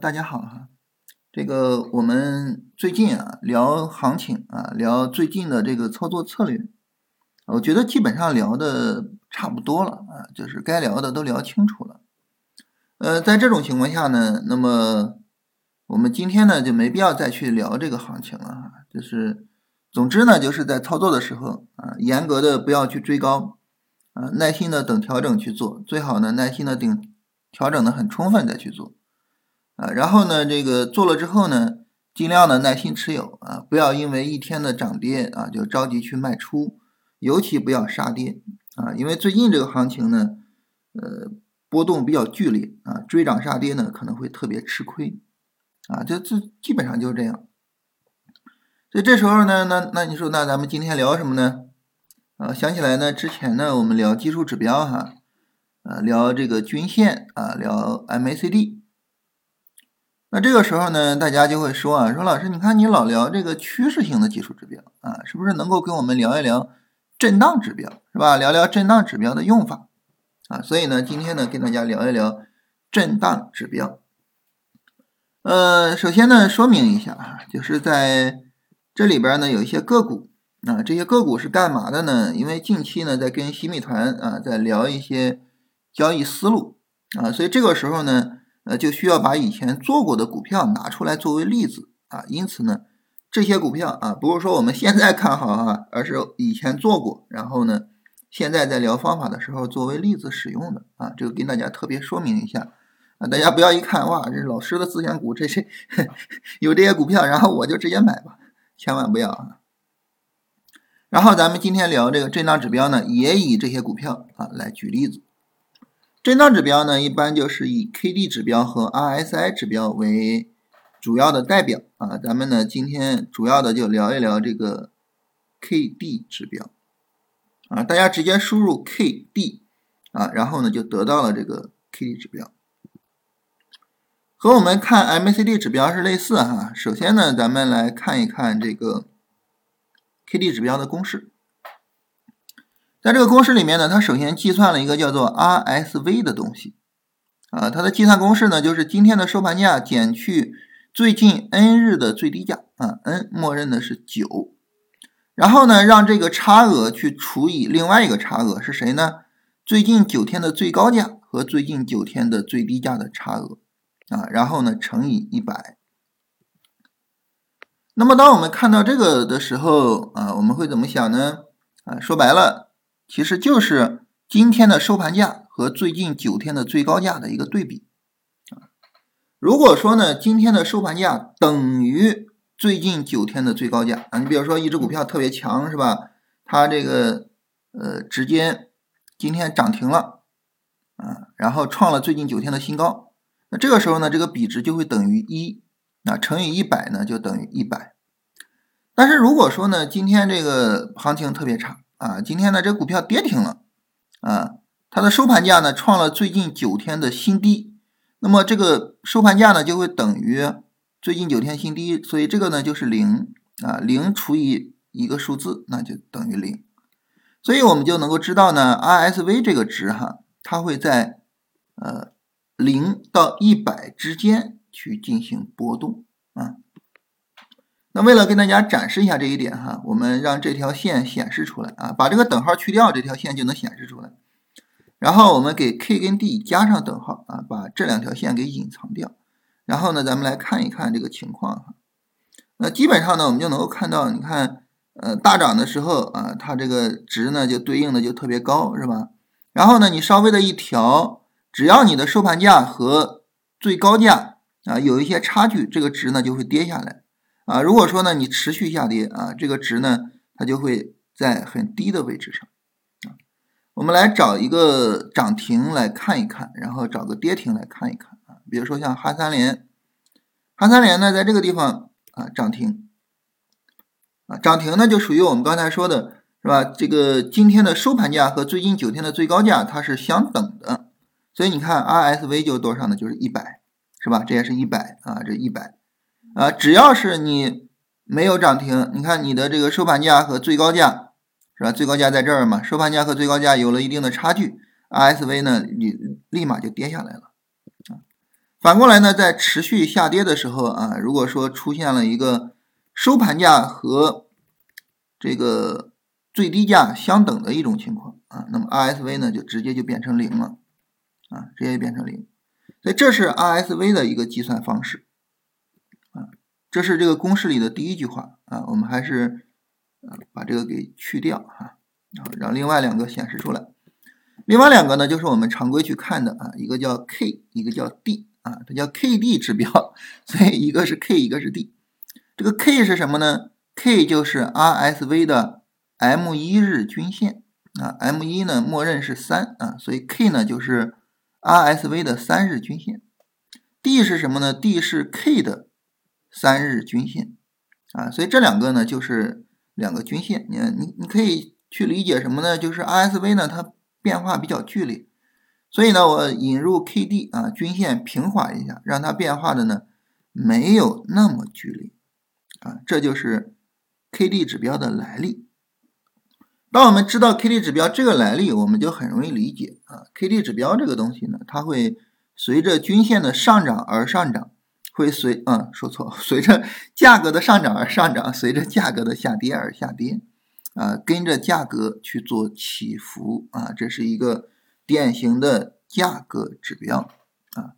大家好哈，这个我们最近啊聊行情啊，聊最近的这个操作策略，我觉得基本上聊的差不多了啊，就是该聊的都聊清楚了。呃，在这种情况下呢，那么我们今天呢就没必要再去聊这个行情了哈，就是总之呢就是在操作的时候啊，严格的不要去追高啊，耐心的等调整去做，最好呢耐心的等调整的很充分再去做。啊，然后呢，这个做了之后呢，尽量的耐心持有啊，不要因为一天的涨跌啊就着急去卖出，尤其不要杀跌啊，因为最近这个行情呢，呃，波动比较剧烈啊，追涨杀跌呢可能会特别吃亏啊，这这基本上就是这样。所以这时候呢，那那你说，那咱们今天聊什么呢？啊，想起来呢，之前呢我们聊技术指标哈，啊，聊这个均线啊，聊 MACD。那这个时候呢，大家就会说啊，说老师，你看你老聊这个趋势性的技术指标啊，是不是能够跟我们聊一聊震荡指标，是吧？聊聊震荡指标的用法啊。所以呢，今天呢，跟大家聊一聊震荡指标。呃，首先呢，说明一下啊，就是在这里边呢，有一些个股啊，这些个股是干嘛的呢？因为近期呢，在跟新米团啊，在聊一些交易思路啊，所以这个时候呢。呃，就需要把以前做过的股票拿出来作为例子啊，因此呢，这些股票啊，不是说我们现在看好啊，而是以前做过，然后呢，现在在聊方法的时候作为例子使用的啊，这个跟大家特别说明一下啊，大家不要一看哇，这老师的自选股，这些 有这些股票，然后我就直接买吧，千万不要啊。然后咱们今天聊这个震荡指标呢，也以这些股票啊来举例子。震荡指标呢，一般就是以 K D 指标和 R S I 指标为主要的代表啊。咱们呢，今天主要的就聊一聊这个 K D 指标啊。大家直接输入 K D 啊，然后呢就得到了这个 K D 指标，和我们看 M A C D 指标是类似哈。首先呢，咱们来看一看这个 K D 指标的公式。在这个公式里面呢，它首先计算了一个叫做 RSV 的东西，啊，它的计算公式呢就是今天的收盘价减去最近 n 日的最低价，啊，n 默认的是九，然后呢让这个差额去除以另外一个差额是谁呢？最近九天的最高价和最近九天的最低价的差额，啊，然后呢乘以一百。那么当我们看到这个的时候，啊，我们会怎么想呢？啊，说白了。其实就是今天的收盘价和最近九天的最高价的一个对比啊。如果说呢，今天的收盘价等于最近九天的最高价啊，你比如说一只股票特别强是吧？它这个呃直接今天涨停了啊，然后创了最近九天的新高，那这个时候呢，这个比值就会等于一啊，乘以一百呢就等于一百。但是如果说呢，今天这个行情特别差。啊，今天呢，这股票跌停了，啊，它的收盘价呢创了最近九天的新低，那么这个收盘价呢就会等于最近九天新低，所以这个呢就是零啊，零除以一个数字，那就等于零，所以我们就能够知道呢，RSV 这个值哈，它会在呃零到一百之间去进行波动啊。那为了跟大家展示一下这一点哈，我们让这条线显示出来啊，把这个等号去掉，这条线就能显示出来。然后我们给 K 跟 D 加上等号啊，把这两条线给隐藏掉。然后呢，咱们来看一看这个情况哈。那基本上呢，我们就能够看到，你看，呃，大涨的时候啊，它这个值呢就对应的就特别高，是吧？然后呢，你稍微的一调，只要你的收盘价和最高价啊有一些差距，这个值呢就会跌下来。啊，如果说呢，你持续下跌啊，这个值呢，它就会在很低的位置上啊。我们来找一个涨停来看一看，然后找个跌停来看一看啊。比如说像哈三联，哈三联呢，在这个地方啊涨停啊，涨停呢就属于我们刚才说的是吧？这个今天的收盘价和最近九天的最高价它是相等的，所以你看 RSV 就多少呢？就是一百，是吧？这也是一百啊，这一百。啊，只要是你没有涨停，你看你的这个收盘价和最高价是吧？最高价在这儿嘛，收盘价和最高价有了一定的差距，RSV 呢，你立马就跌下来了啊。反过来呢，在持续下跌的时候啊，如果说出现了一个收盘价和这个最低价相等的一种情况啊，那么 RSV 呢就直接就变成零了啊，直接变成零。所以这是 RSV 的一个计算方式，这是这个公式里的第一句话啊，我们还是啊把这个给去掉哈，然后让另外两个显示出来。另外两个呢，就是我们常规去看的啊，一个叫 K，一个叫 D 啊，它叫 KD 指标，所以一个是 K，一个是 D。这个 K 是什么呢？K 就是 RSV 的 M 一日均线啊，M 一呢默认是三啊，所以 K 呢就是 RSV 的三日均线。D 是什么呢？D 是 K 的三日均线啊，所以这两个呢就是两个均线。你你你可以去理解什么呢？就是 RSV 呢它。变化比较剧烈，所以呢，我引入 K D 啊，均线平滑一下，让它变化的呢没有那么剧烈啊，这就是 K D 指标的来历。当我们知道 K D 指标这个来历，我们就很容易理解啊，K D 指标这个东西呢，它会随着均线的上涨而上涨，会随嗯说错，随着价格的上涨而上涨，随着价格的下跌而下跌。啊，跟着价格去做起伏啊，这是一个典型的价格指标啊。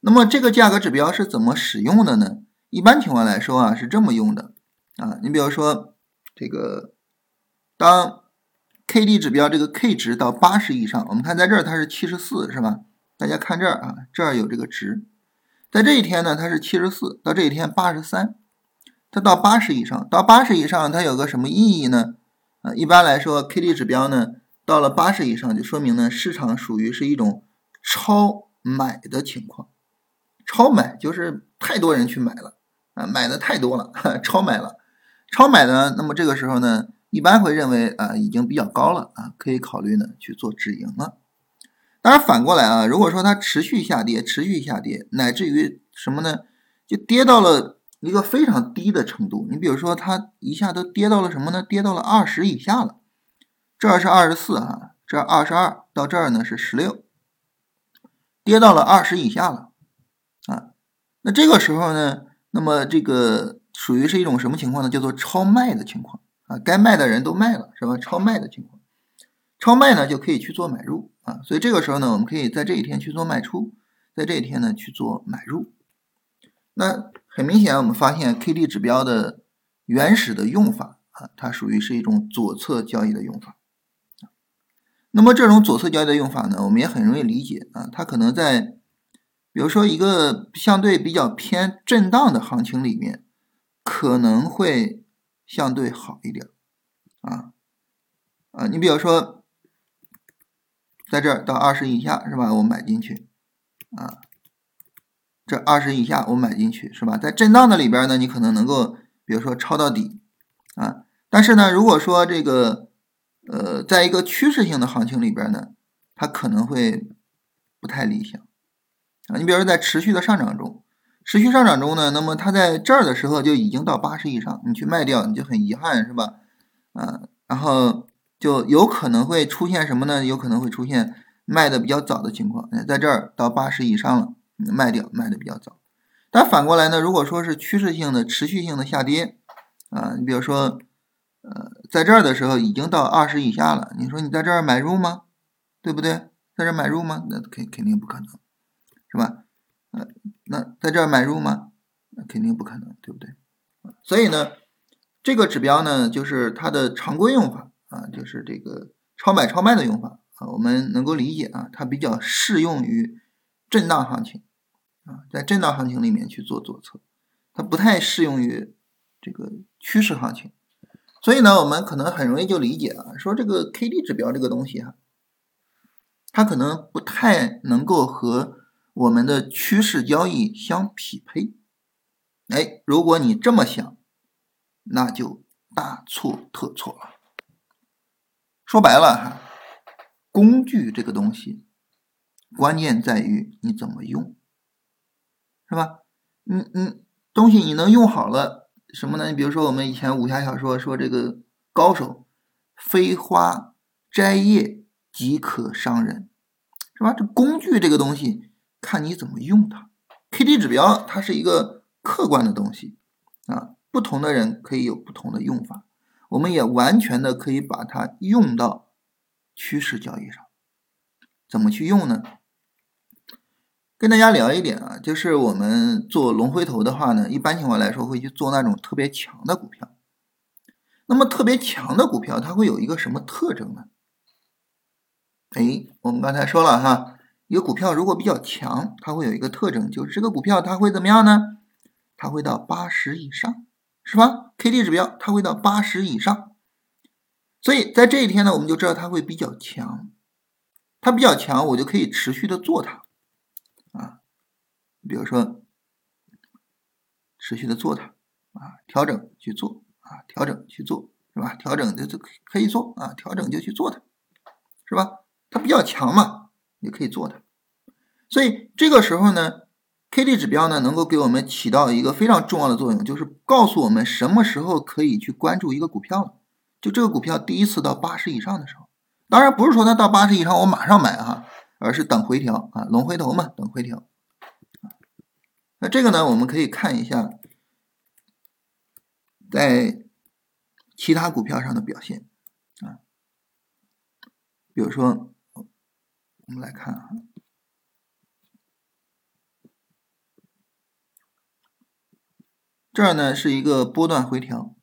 那么这个价格指标是怎么使用的呢？一般情况来说啊，是这么用的啊。你比如说这个，当 K D 指标这个 K 值到八十以上，我们看在这儿它是七十四，是吧？大家看这儿啊，这儿有这个值，在这一天呢它是七十四，到这一天八十三，它到八十以上，到八十以上它有个什么意义呢？啊，一般来说，K D 指标呢，到了八十以上，就说明呢，市场属于是一种超买的情况。超买就是太多人去买了啊，买的太多了，超买了。超买呢，那么这个时候呢，一般会认为啊，已经比较高了啊，可以考虑呢去做止盈了。当然反过来啊，如果说它持续下跌，持续下跌，乃至于什么呢，就跌到了。一个非常低的程度，你比如说它一下都跌到了什么呢？跌到了二十以下了。这儿是二十四啊，这二十二，到这儿呢是十六，跌到了二十以下了啊。那这个时候呢，那么这个属于是一种什么情况呢？叫做超卖的情况啊，该卖的人都卖了，是吧？超卖的情况，超卖呢就可以去做买入啊。所以这个时候呢，我们可以在这一天去做卖出，在这一天呢去做买入。那很明显，我们发现 K D 指标的原始的用法啊，它属于是一种左侧交易的用法。那么这种左侧交易的用法呢，我们也很容易理解啊，它可能在比如说一个相对比较偏震荡的行情里面，可能会相对好一点啊啊，你比如说在这儿到二十以下是吧？我买进去啊。这二十以下我买进去是吧？在震荡的里边呢，你可能能够，比如说抄到底啊。但是呢，如果说这个呃，在一个趋势性的行情里边呢，它可能会不太理想啊。你比如说在持续的上涨中，持续上涨中呢，那么它在这儿的时候就已经到八十以上，你去卖掉，你就很遗憾是吧？啊，然后就有可能会出现什么呢？有可能会出现卖的比较早的情况，在这儿到八十以上了。卖掉卖的比较早，但反过来呢？如果说是趋势性的、持续性的下跌啊，你比如说，呃，在这儿的时候已经到二十以下了，你说你在这儿买入吗？对不对？在这儿买入吗？那肯肯定不可能，是吧？呃，那在这儿买入吗？那肯定不可能，对不对？所以呢，这个指标呢，就是它的常规用法啊，就是这个超买超卖的用法啊，我们能够理解啊，它比较适用于。震荡行情啊，在震荡行情里面去做左侧，它不太适用于这个趋势行情，所以呢，我们可能很容易就理解啊，说这个 K D 指标这个东西哈，它可能不太能够和我们的趋势交易相匹配。哎，如果你这么想，那就大错特错了。说白了哈，工具这个东西。关键在于你怎么用，是吧？你你东西你能用好了什么呢？你比如说我们以前武侠小说说这个高手飞花摘叶即可伤人，是吧？这工具这个东西看你怎么用它 K D 指标它是一个客观的东西啊，不同的人可以有不同的用法，我们也完全的可以把它用到趋势交易上。怎么去用呢？跟大家聊一点啊，就是我们做龙回头的话呢，一般情况来说会去做那种特别强的股票。那么特别强的股票，它会有一个什么特征呢？哎，我们刚才说了哈，一个股票如果比较强，它会有一个特征，就是这个股票它会怎么样呢？它会到八十以上，是吧？K D 指标它会到八十以上，所以在这一天呢，我们就知道它会比较强。它比较强，我就可以持续的做它啊，比如说持续的做它啊，调整去做。啊，调整去做是吧？调整就就可以做啊，调整就去做它，是吧？它比较强嘛，也可以做它。所以这个时候呢，K D 指标呢能够给我们起到一个非常重要的作用，就是告诉我们什么时候可以去关注一个股票了。就这个股票第一次到八十以上的时候，当然不是说它到八十以上我马上买哈，而是等回调啊，龙回头嘛，等回调。那这个呢，我们可以看一下。在其他股票上的表现啊，比如说，我们来看啊，这儿呢是一个波段回调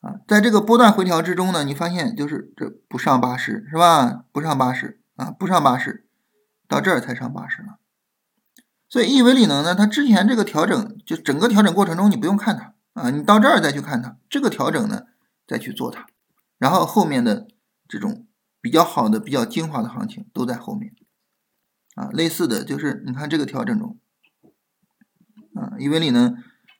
啊，在这个波段回调之中呢，你发现就是这不上八十是吧？不上八十啊，不上八十，到这儿才上八十了。所以亿维锂能呢，它之前这个调整，就整个调整过程中你不用看它。啊，你到这儿再去看它，这个调整呢，再去做它，然后后面的这种比较好的、比较精华的行情都在后面。啊，类似的就是你看这个调整中，啊，因为你呢，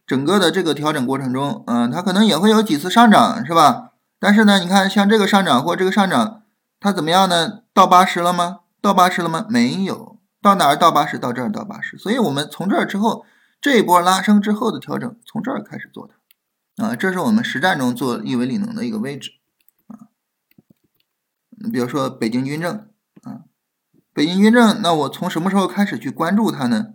整个的这个调整过程中，嗯，它可能也会有几次上涨，是吧？但是呢，你看像这个上涨或这个上涨，它怎么样呢？到八十了吗？到八十了吗？没有，到哪儿到八十？到这儿到八十。所以我们从这儿之后。这一波拉升之后的调整，从这儿开始做的啊，这是我们实战中做亿维锂能的一个位置啊。比如说北京军政啊，北京军政，那我从什么时候开始去关注它呢？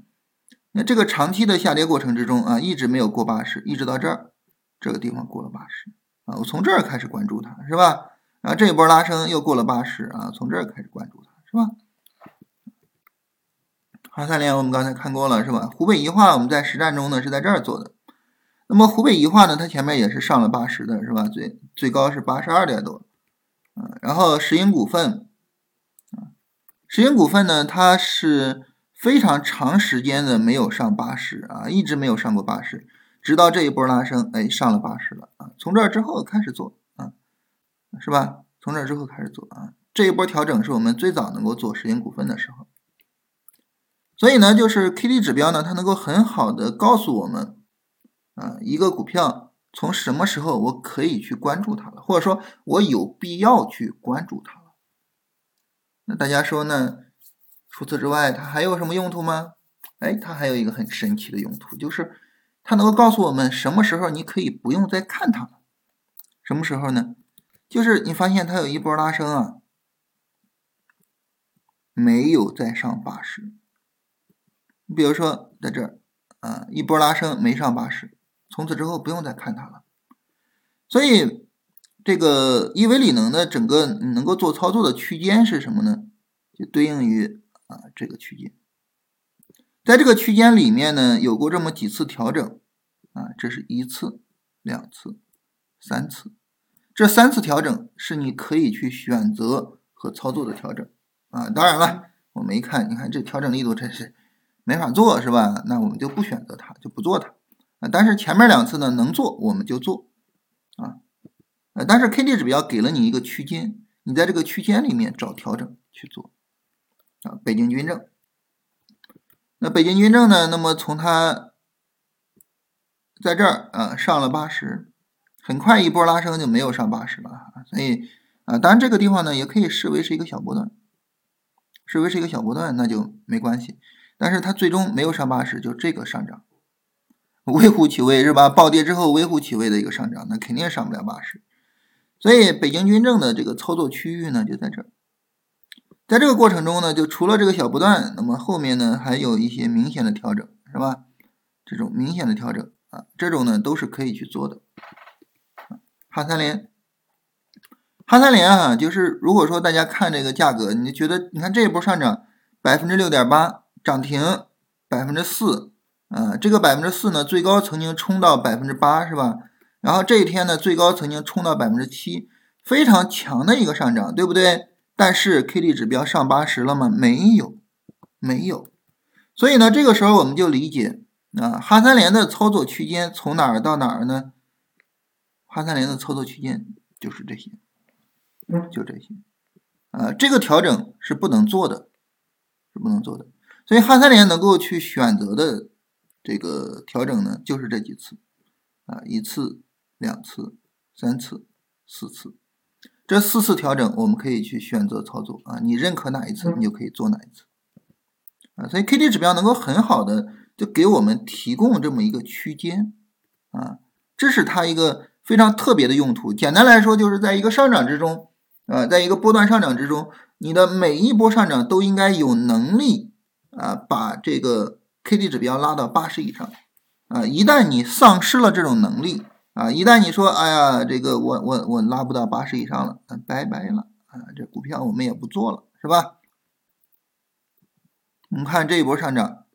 那这个长期的下跌过程之中啊，一直没有过八十，一直到这儿这个地方过了八十啊，我从这儿开始关注它，是吧？然啊，这一波拉升又过了八十啊，从这儿开始关注它，是吧？华三联我们刚才看过了是吧？湖北宜化我们在实战中呢是在这儿做的。那么湖北宜化呢，它前面也是上了八十的是吧？最最高是八十二点多。嗯，然后石英股份，啊，石英股份呢，它是非常长时间的没有上八十啊，一直没有上过八十，直到这一波拉升，哎，上了八十了啊。从这儿之后开始做啊，是吧？从这儿之后开始做啊，这一波调整是我们最早能够做石英股份的时候。所以呢，就是 K D 指标呢，它能够很好的告诉我们，啊，一个股票从什么时候我可以去关注它了，或者说我有必要去关注它了。那大家说呢？除此之外，它还有什么用途吗？哎，它还有一个很神奇的用途，就是它能够告诉我们什么时候你可以不用再看它了。什么时候呢？就是你发现它有一波拉升啊，没有再上八十。你比如说，在这儿啊，一波拉升没上八十，从此之后不用再看它了。所以，这个一维里能的整个能够做操作的区间是什么呢？就对应于啊这个区间，在这个区间里面呢，有过这么几次调整啊，这是一次、两次、三次，这三次调整是你可以去选择和操作的调整啊。当然了，我们一看，你看这调整力度真是。没法做是吧？那我们就不选择它，就不做它啊。但是前面两次呢，能做我们就做啊。呃，但是 K D 指标给了你一个区间，你在这个区间里面找调整去做啊。北京军政，那北京军政呢？那么从它在这儿啊上了八十，很快一波拉升就没有上八十了。所以啊，当然这个地方呢也可以视为是一个小波段，视为是一个小波段，那就没关系。但是它最终没有上八十，就这个上涨微乎其微是吧？暴跌之后微乎其微的一个上涨，那肯定上不了八十。所以北京军政的这个操作区域呢，就在这儿。在这个过程中呢，就除了这个小波段，那么后面呢还有一些明显的调整，是吧？这种明显的调整啊，这种呢都是可以去做的。哈三联，哈三联啊，就是如果说大家看这个价格，你觉得你看这一波上涨百分之六点八，涨停百分之四，啊，这个百分之四呢，最高曾经冲到百分之八，是吧？然后这一天呢，最高曾经冲到百分之七，非常强的一个上涨，对不对？但是 K D 指标上八十了吗？没有，没有。所以呢，这个时候我们就理解啊，哈三联的操作区间从哪儿到哪儿呢？哈三联的操作区间就是这些，就这些，啊，这个调整是不能做的，是不能做的。所以哈三联能够去选择的这个调整呢，就是这几次，啊，一次、两次、三次、四次。这四次调整，我们可以去选择操作啊，你认可哪一次，你就可以做哪一次啊。所以 K D 指标能够很好的就给我们提供这么一个区间啊，这是它一个非常特别的用途。简单来说，就是在一个上涨之中啊，在一个波段上涨之中，你的每一波上涨都应该有能力啊，把这个 K D 指标拉到八十以上啊。一旦你丧失了这种能力，啊，一旦你说，哎呀，这个我我我拉不到八十以上了，拜拜了啊，这股票我们也不做了，是吧？我们看这一波上涨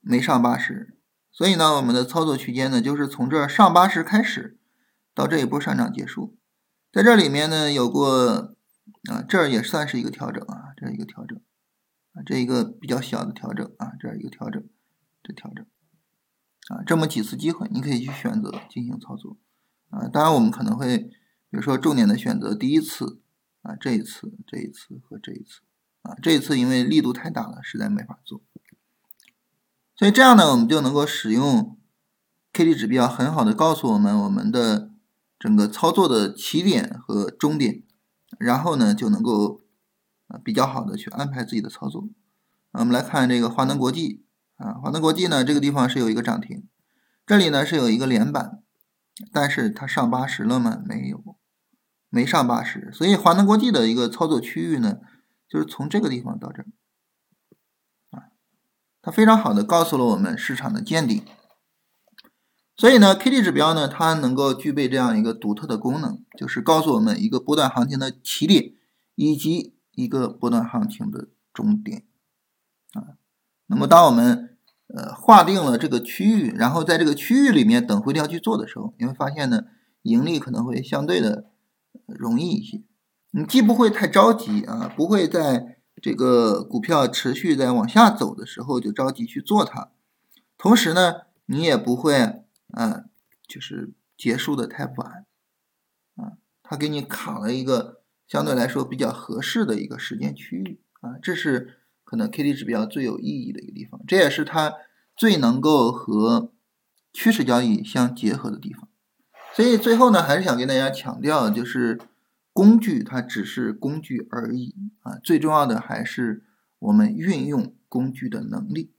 没上八十，所以呢，我们的操作区间呢，就是从这上八十开始，到这一波上涨结束，在这里面呢，有过啊，这也算是一个调整啊，这一个调整啊，这一个比较小的调整啊，这一个调整，这调整。这么几次机会，你可以去选择进行操作，啊，当然我们可能会，比如说重点的选择第一次，啊，这一次，这一次和这一次，啊，这一次因为力度太大了，实在没法做，所以这样呢，我们就能够使用 K D 指标很好的告诉我们我们的整个操作的起点和终点，然后呢就能够啊比较好的去安排自己的操作。我们来看这个华能国际。啊，华能国际呢，这个地方是有一个涨停，这里呢是有一个连板，但是它上八十了吗？没有，没上八十，所以华能国际的一个操作区域呢，就是从这个地方到这儿，啊，它非常好的告诉了我们市场的见底，所以呢，K D 指标呢，它能够具备这样一个独特的功能，就是告诉我们一个波段行情的起点以及一个波段行情的终点，啊，那么当我们呃，划定了这个区域，然后在这个区域里面等回调去做的时候，你会发现呢，盈利可能会相对的容易一些。你既不会太着急啊，不会在这个股票持续在往下走的时候就着急去做它，同时呢，你也不会啊，就是结束的太晚啊，它给你卡了一个相对来说比较合适的一个时间区域啊，这是。可能 K D 指标最有意义的一个地方，这也是它最能够和趋势交易相结合的地方。所以最后呢，还是想跟大家强调，就是工具它只是工具而已啊，最重要的还是我们运用工具的能力。